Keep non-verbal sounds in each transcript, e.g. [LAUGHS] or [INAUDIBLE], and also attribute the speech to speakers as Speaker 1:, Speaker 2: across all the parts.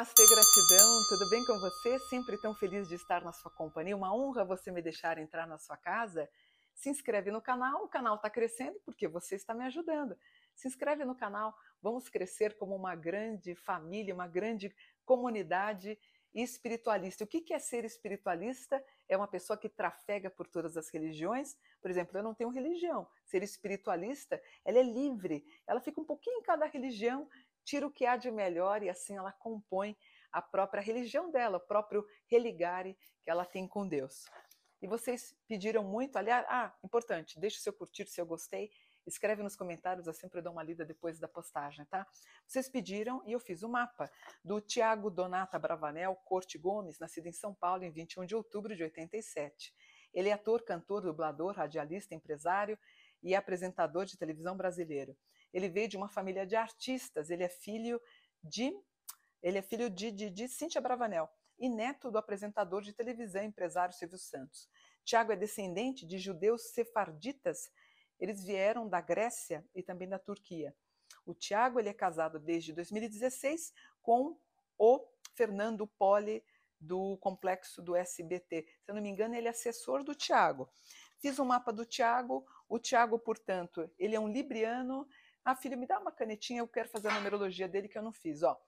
Speaker 1: Namastê, gratidão, tudo bem com você? Sempre tão feliz de estar na sua companhia. Uma honra você me deixar entrar na sua casa. Se inscreve no canal, o canal está crescendo porque você está me ajudando. Se inscreve no canal, vamos crescer como uma grande família, uma grande comunidade espiritualista. O que é ser espiritualista? É uma pessoa que trafega por todas as religiões. Por exemplo, eu não tenho religião. Ser espiritualista, ela é livre. Ela fica um pouquinho em cada religião, tira o que há de melhor e assim ela compõe a própria religião dela, o próprio religare que ela tem com Deus. E vocês pediram muito, aliás, ah, importante, deixe o seu curtir se eu gostei, escreve nos comentários, eu sempre dou uma lida depois da postagem, tá? Vocês pediram e eu fiz o mapa do Tiago Donata Bravanel Corte Gomes, nascido em São Paulo em 21 de outubro de 87. Ele é ator, cantor, dublador, radialista, empresário e apresentador de televisão brasileiro. Ele veio de uma família de artistas, ele é filho de ele é filho de, de, de Cíntia Bravanel e neto do apresentador de televisão empresário Silvio Santos. Tiago é descendente de judeus sefarditas, eles vieram da Grécia e também da Turquia. O Tiago é casado desde 2016 com o Fernando Poli do complexo do SBT. Se eu não me engano, ele é assessor do Tiago. Fiz um mapa do Tiago. O Tiago, portanto, ele é um libriano ah, filho, me dá uma canetinha, eu quero fazer a numerologia dele que eu não fiz. Ó,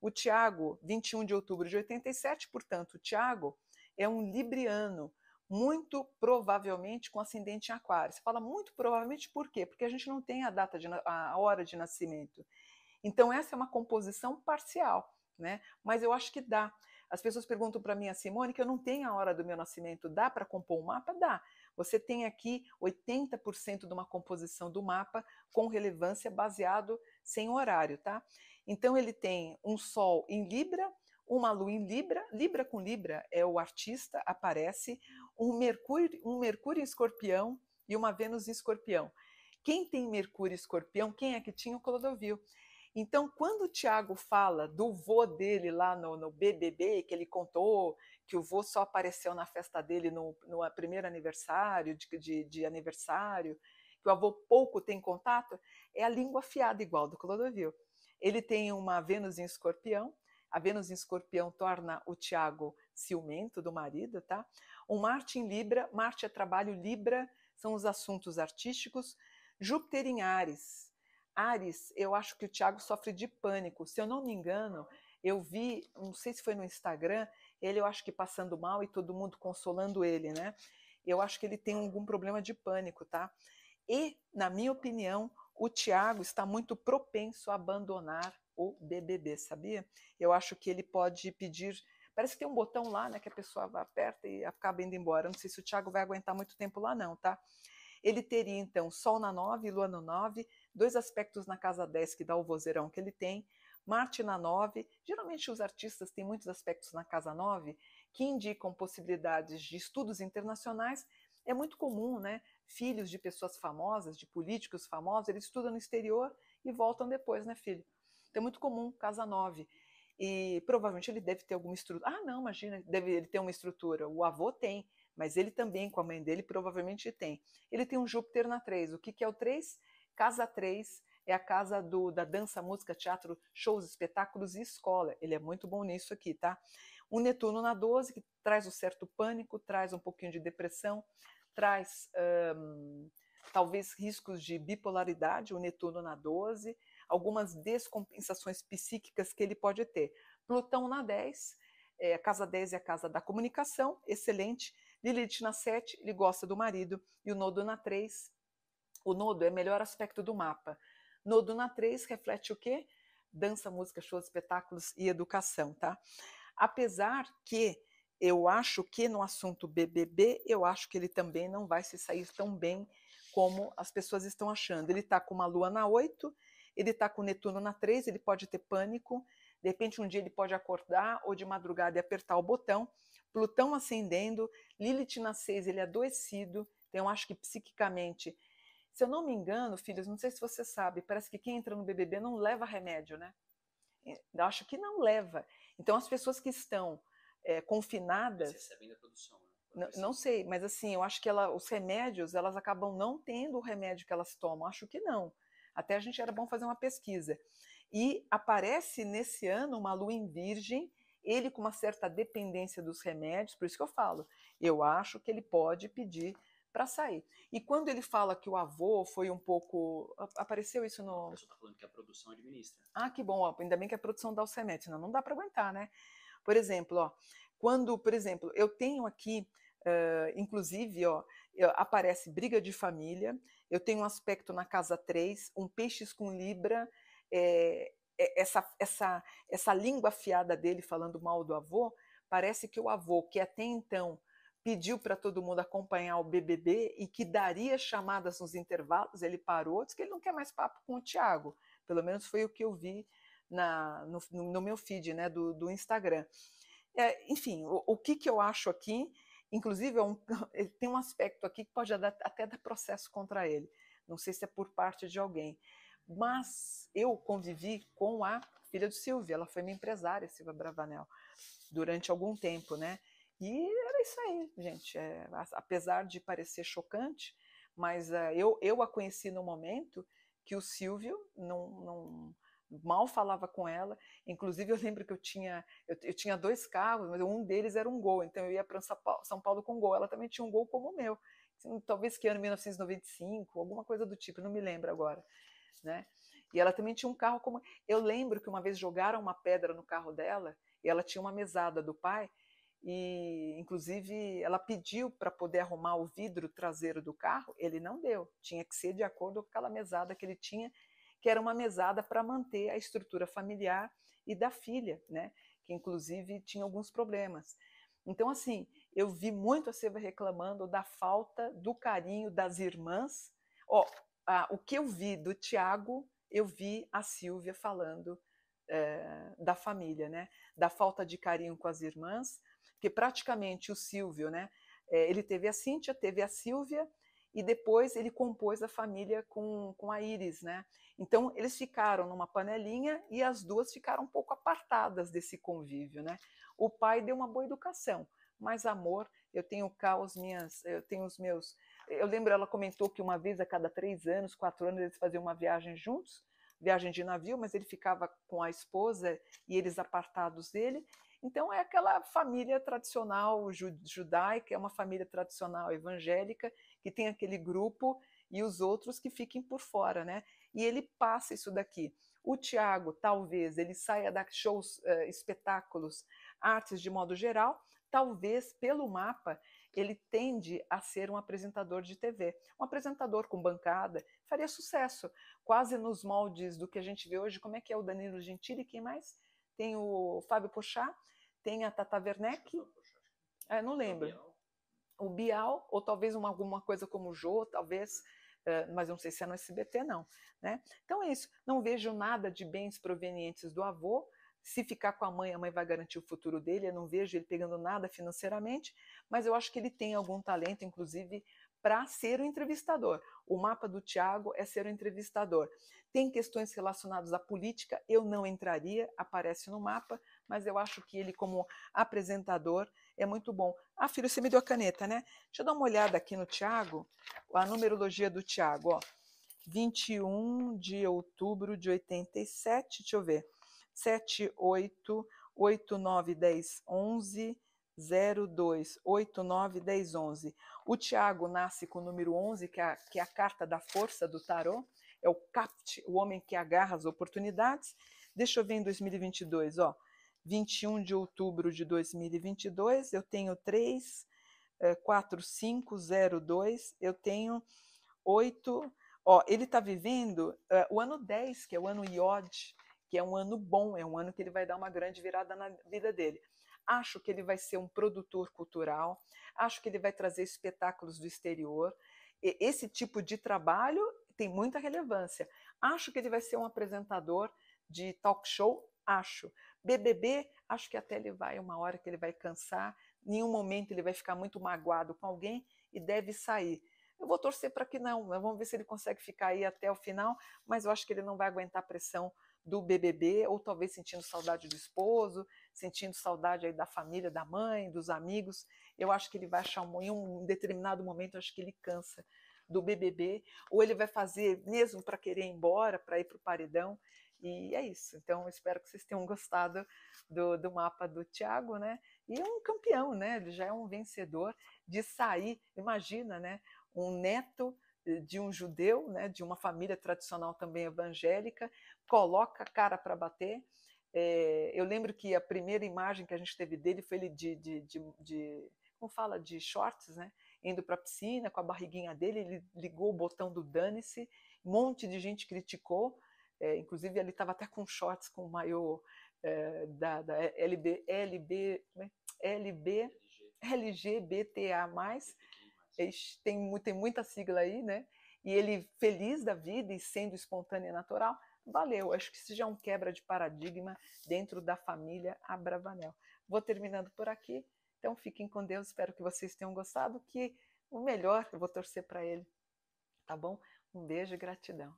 Speaker 1: o Tiago, 21 de outubro de 87, portanto, o Tiago é um libriano, muito provavelmente com ascendente em aquário. Você fala muito provavelmente por quê? Porque a gente não tem a data de a hora de nascimento. Então essa é uma composição parcial, né? Mas eu acho que dá. As pessoas perguntam para mim, a Simone, que eu não tenho a hora do meu nascimento, dá para compor um mapa? Dá. Você tem aqui 80% de uma composição do mapa com relevância baseado sem horário, tá? Então ele tem um Sol em Libra, uma Lua em Libra, Libra com Libra é o artista, aparece, um Mercúrio, um Mercúrio em Escorpião e uma Vênus em Escorpião. Quem tem Mercúrio em Escorpião, quem é que tinha o Clodovil? Então, quando o Tiago fala do vô dele lá no, no, BBB, que ele contou que o vô só apareceu na festa dele no, no primeiro aniversário, de, de, de, aniversário, que o avô pouco tem contato, é a língua afiada igual do Clodovil. Ele tem uma Vênus em escorpião, a Vênus em escorpião torna o Tiago ciumento do marido, tá? Um Marte em Libra, Marte é trabalho, Libra são os assuntos artísticos, Júpiter em Ares, Ares, eu acho que o Tiago sofre de pânico. Se eu não me engano, eu vi, não sei se foi no Instagram, ele eu acho que passando mal e todo mundo consolando ele, né? Eu acho que ele tem algum problema de pânico, tá? E, na minha opinião, o Tiago está muito propenso a abandonar o BBB, sabia? Eu acho que ele pode pedir. Parece que tem um botão lá, né, que a pessoa aperta e acaba indo embora. Não sei se o Tiago vai aguentar muito tempo lá, não, tá? Ele teria, então, Sol na 9, Lua no 9, dois aspectos na casa 10 que dá o vozeirão que ele tem, Marte na 9. Geralmente os artistas têm muitos aspectos na casa 9 que indicam possibilidades de estudos internacionais. É muito comum, né? Filhos de pessoas famosas, de políticos famosos, eles estudam no exterior e voltam depois, né, filho? Então é muito comum, casa 9. E provavelmente ele deve ter alguma estrutura. Ah, não, imagina, deve ele ter uma estrutura. O avô tem, mas ele também, com a mãe dele, provavelmente tem. Ele tem um Júpiter na 3. O que, que é o 3? Casa 3 é a casa do, da dança, música, teatro, shows, espetáculos e escola. Ele é muito bom nisso aqui, tá? O Netuno na 12, que traz um certo pânico, traz um pouquinho de depressão, traz talvez riscos de bipolaridade, o Netuno na 12, algumas descompensações psíquicas que ele pode ter. Plutão na 10, é, a casa 10 é a casa da comunicação, excelente. Lilith na 7, ele gosta do marido. E o nodo na 3, o nodo é o melhor aspecto do mapa. Nodo na 3 reflete o quê? Dança, música, shows, espetáculos e educação, tá? Apesar que eu acho que no assunto BBB, eu acho que ele também não vai se sair tão bem como as pessoas estão achando. Ele está com uma lua na 8, ele está com Netuno na 3, ele pode ter pânico, de repente um dia ele pode acordar ou de madrugada e apertar o botão, Plutão ascendendo, Lilith na 6, ele é adoecido, então acho que psiquicamente, se eu não me engano, filhos, não sei se você sabe, parece que quem entra no BBB não leva remédio, né? Eu acho que não leva. Então as pessoas que estão é, confinadas... Recebem da produção, né? Não, não, sei, mas assim, eu acho que ela, os remédios, elas acabam não tendo o remédio que elas tomam. Acho que não. Até a gente era bom fazer uma pesquisa. E aparece nesse ano uma lua em virgem, ele com uma certa dependência dos remédios, por isso que eu falo, eu acho que ele pode pedir para sair. E quando ele fala que o avô foi um pouco. Apareceu isso no.
Speaker 2: A pessoa está falando que a produção administra.
Speaker 1: Ah, que bom, ainda bem que a produção dá o semente, senão não dá para aguentar, né? Por exemplo, ó, quando, por exemplo, eu tenho aqui, uh, inclusive, ó, aparece briga de família, eu tenho um aspecto na casa 3, um peixes com libra, é, essa, essa, essa língua afiada dele falando mal do avô, parece que o avô, que até então pediu para todo mundo acompanhar o BBB e que daria chamadas nos intervalos, ele parou, disse que ele não quer mais papo com o Tiago. Pelo menos foi o que eu vi na, no, no meu feed né, do, do Instagram. É, enfim, o, o, que, que eu acho aqui, inclusive é um, [LAUGHS] tem um aspecto aqui que pode até dar processo contra ele. Não sei se é por parte de alguém. Mas eu convivi com a filha do Silvio, ela foi minha empresária, Silvia Bravanel, durante algum tempo, né? E era isso aí, gente. É, apesar de parecer chocante, mas uh, eu, eu a conheci no momento que o Silvio não, não mal falava com ela. Inclusive, eu lembro que eu tinha, eu, eu tinha dois carros, mas um deles era um gol, então eu ia para São Paulo com gol. Ela também tinha um gol como o meu. Assim, talvez que ano 1995, alguma coisa do tipo, não me lembro agora. Né? E ela também tinha um carro como. Eu lembro que uma vez jogaram uma pedra no carro dela e ela tinha uma mesada do pai. E, inclusive, ela pediu para poder arrumar o vidro traseiro do carro, ele não deu. Tinha que ser de acordo com aquela mesada que ele tinha que era uma mesada para manter a estrutura familiar e da filha, né? Que inclusive tinha alguns problemas. Então, assim, eu vi muito a Silvia reclamando da falta do carinho das irmãs. Ó, o que eu vi do Tiago, eu vi a Silvia falando é, da família, né? Da falta de carinho com as irmãs, que praticamente o Silvio, né? É, ele teve a Cíntia, teve a Silvia, e depois ele compôs a família com, com a Iris, né? Então eles ficaram numa panelinha e as duas ficaram um pouco apartadas desse convívio, né? O pai deu uma boa educação, mas amor, eu tenho cá os minhas, eu tenho os meus. Eu lembro ela comentou que uma vez a cada três anos, quatro anos eles faziam uma viagem juntos, viagem de navio, mas ele ficava com a esposa e eles apartados dele. Então é aquela família tradicional judaica, é uma família tradicional evangélica que tem aquele grupo e os outros que fiquem por fora, né? E ele passa isso daqui. O Tiago, talvez, ele saia da shows, uh, espetáculos, artes de modo geral, talvez pelo mapa ele tende a ser um apresentador de TV. Um apresentador com bancada faria sucesso, quase nos moldes do que a gente vê hoje. Como é que é o Danilo Gentili? Quem mais? Tem o Fábio Pochá, tem a Tata Werneck. É, não lembro. O Bial, ou talvez uma, alguma coisa como o Jô, talvez, uh, mas não sei se é no SBT, não. Né? Então é isso. Não vejo nada de bens provenientes do avô. Se ficar com a mãe, a mãe vai garantir o futuro dele. Eu não vejo ele pegando nada financeiramente, mas eu acho que ele tem algum talento, inclusive, para ser o entrevistador. O mapa do Tiago é ser o entrevistador. Tem questões relacionadas à política, eu não entraria, aparece no mapa, mas eu acho que ele, como apresentador, é muito bom. Ah, filho, você me deu a caneta, né? Deixa eu dar uma olhada aqui no Tiago, a numerologia do Tiago, ó. 21 de outubro de 87, deixa eu ver. 7, 8, 8, 9, 10, 11, 0, 2, 8, 9, 10, 11. O Tiago nasce com o número 11, que é, a, que é a carta da força do tarô, é o CAPT, o homem que agarra as oportunidades. Deixa eu ver em 2022, ó. 21 de outubro de 2022, eu tenho 3, 4, 5, 0, 2, eu tenho 8. Ó, ele está vivendo uh, o ano 10, que é o ano Iod, que é um ano bom, é um ano que ele vai dar uma grande virada na vida dele. Acho que ele vai ser um produtor cultural, acho que ele vai trazer espetáculos do exterior. E esse tipo de trabalho tem muita relevância. Acho que ele vai ser um apresentador de talk show, acho. BBB, acho que até ele vai uma hora que ele vai cansar, nenhum momento ele vai ficar muito magoado com alguém e deve sair. Eu vou torcer para que não, vamos ver se ele consegue ficar aí até o final, mas eu acho que ele não vai aguentar pressão do BBB, ou talvez sentindo saudade do esposo, sentindo saudade aí da família, da mãe, dos amigos. Eu acho que ele vai achar um, em um determinado momento, acho que ele cansa do BBB, ou ele vai fazer mesmo para querer ir embora, para ir para o paredão. E é isso. Então, espero que vocês tenham gostado do, do mapa do Tiago, né? E é um campeão, né? Ele já é um vencedor de sair. Imagina, né? Um neto de um judeu, né? De uma família tradicional também evangélica, coloca a cara para bater. É, eu lembro que a primeira imagem que a gente teve dele foi ele de, de, de, de como fala, de shorts, né? Indo para a piscina com a barriguinha dele, ele ligou o botão do dane-se, um monte de gente criticou, é, inclusive ele estava até com shorts com o maiô é, da, da LB, LB, LB, LGBTA+, tem, tem muita sigla aí, né? E ele feliz da vida e sendo espontâneo e natural, valeu. Acho que isso já é um quebra de paradigma dentro da família Abravanel. Vou terminando por aqui. Então fiquem com Deus, espero que vocês tenham gostado, que o melhor eu vou torcer para ele. Tá bom? Um beijo e gratidão.